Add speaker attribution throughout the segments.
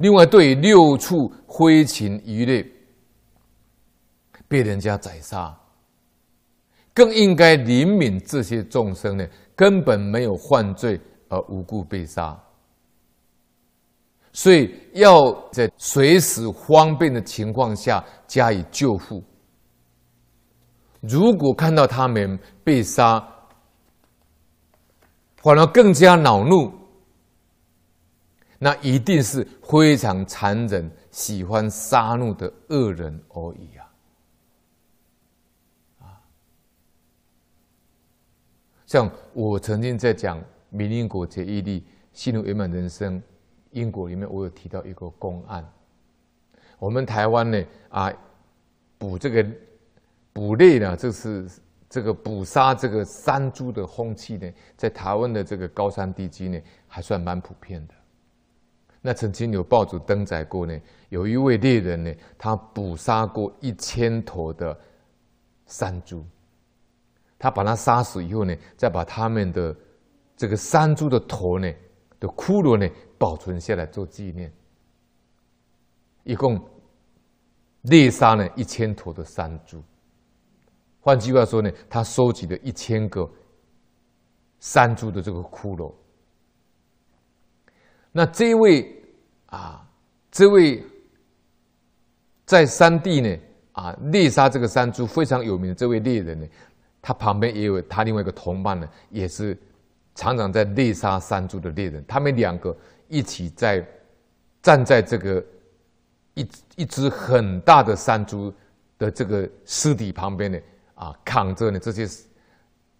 Speaker 1: 另外，对六畜飞禽鱼类被人家宰杀，更应该怜悯这些众生呢，根本没有犯罪而无故被杀，所以要在随时方便的情况下加以救护。如果看到他们被杀，反而更加恼怒。那一定是非常残忍、喜欢杀戮的恶人而已啊！啊，像我曾经在讲《明因果解义历幸福圆满人生因果》里面，我有提到一个公案。我们台湾呢，啊，捕这个捕猎呢，这是这个捕杀这个山猪的风气呢，在台湾的这个高山地区呢，还算蛮普遍的。那曾经有报纸登载过呢，有一位猎人呢，他捕杀过一千头的山猪，他把它杀死以后呢，再把他们的这个山猪的头呢的骷髅呢保存下来做纪念，一共猎杀了一千头的山猪。换句话说呢，他收集了一千个山猪的这个骷髅。那这位啊，这位在山地呢啊猎杀这个山猪非常有名的这位猎人呢，他旁边也有他另外一个同伴呢，也是常常在猎杀山猪的猎人。他们两个一起在站在这个一一只很大的山猪的这个尸体旁边呢啊，扛着呢这些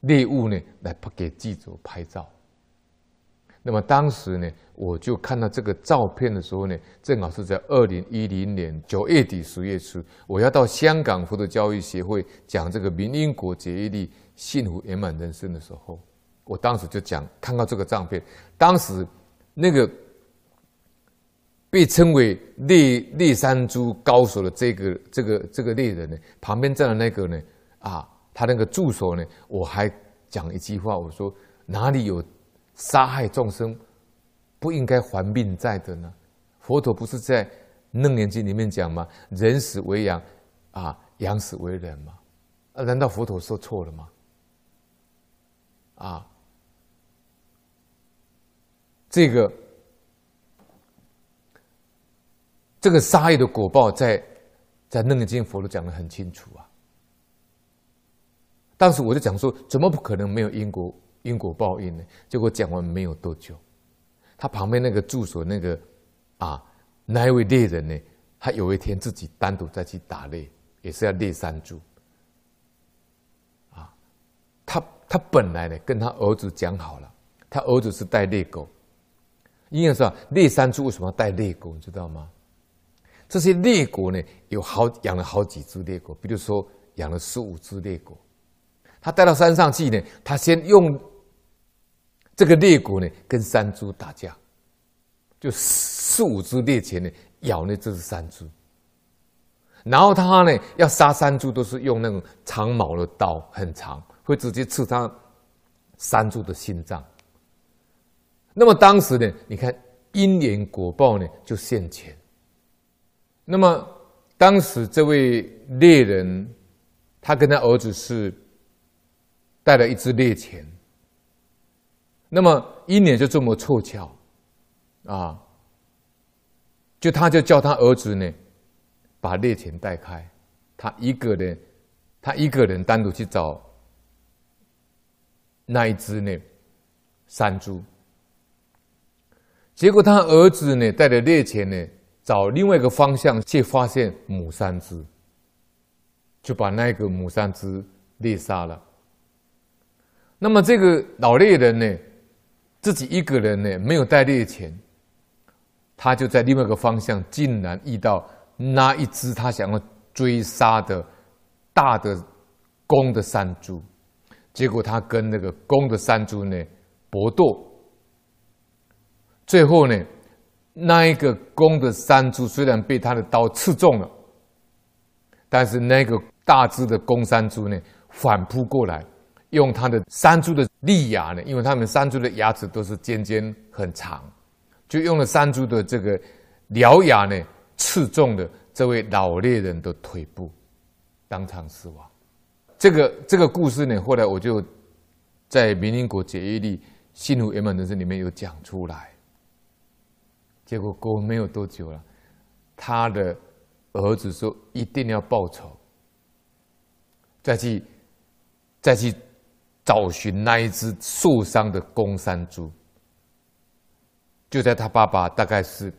Speaker 1: 猎物呢来给记者拍照。那么当时呢，我就看到这个照片的时候呢，正好是在二零一零年九月底十月初，我要到香港佛陀教育协会讲这个明因果解义历幸福圆满人生的时候，我当时就讲看到这个照片，当时那个被称为猎猎山猪高手的这个这个这个猎人呢，旁边站的那个呢，啊，他那个助手呢，我还讲一句话，我说哪里有。杀害众生不应该还命债的呢？佛陀不是在《楞严经》里面讲吗？人死为羊，啊，羊死为人吗？啊，难道佛陀说错了吗？啊，这个这个杀业的果报在，在在《楞严经》佛陀讲得很清楚啊。当时我就讲说，怎么不可能没有因果？因果报应呢？结果讲完没有多久，他旁边那个住所那个啊，那一位猎人呢？他有一天自己单独再去打猎，也是要猎山猪。啊，他他本来呢跟他儿子讲好了，他儿子是带猎狗。因为说猎山猪为什么要带猎狗？你知道吗？这些猎狗呢，有好养了好几只猎狗，比如说养了十五只猎狗。他带到山上去呢，他先用。这个猎狗呢，跟山猪打架，就四五只猎犬呢咬呢这只山猪，然后他呢要杀山猪都是用那种长矛的刀，很长，会直接刺他山猪的心脏。那么当时呢，你看因缘果报呢就现前。那么当时这位猎人，他跟他儿子是带了一只猎犬。那么一年就这么凑巧，啊，就他就叫他儿子呢，把猎犬带开，他一个人，他一个人单独去找那一只呢山猪。结果他儿子呢带着猎犬呢找另外一个方向，去发现母山猪，就把那个母山猪猎杀了。那么这个老猎人呢？自己一个人呢，没有带猎犬，他就在另外一个方向，竟然遇到那一只他想要追杀的大的公的山猪，结果他跟那个公的山猪呢搏斗，最后呢，那一个公的山猪虽然被他的刀刺中了，但是那个大只的公山猪呢反扑过来。用他的山猪的利牙呢，因为他们山猪的牙齿都是尖尖很长，就用了山猪的这个獠牙呢刺中了这位老猎人的腿部，当场死亡。这个这个故事呢，后来我就在《明因果解业力》《幸福圆满人生》里面有讲出来。结果过没有多久了，他的儿子说一定要报仇，再去再去找寻那一只受伤的公山猪。就在他爸爸大概是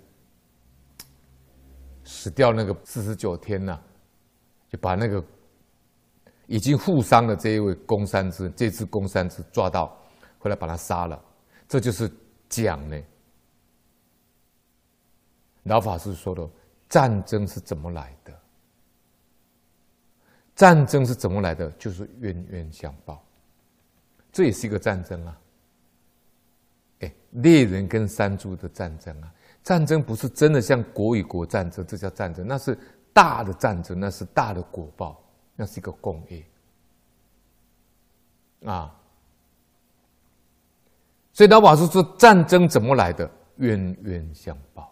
Speaker 1: 死掉那个四十九天呐，就把那个已经负伤的这一位公山猪，这只公山猪抓到，后来把他杀了。这就是讲呢，老法师说的战争是怎么来的？战争是怎么来的？就是冤冤相报，这也是一个战争啊。哎，猎人跟山猪的战争啊，战争不是真的像国与国战争，这叫战争，那是大的战争，那是大的果报，那是一个共业啊。所以老法师说，战争怎么来的？冤冤相报。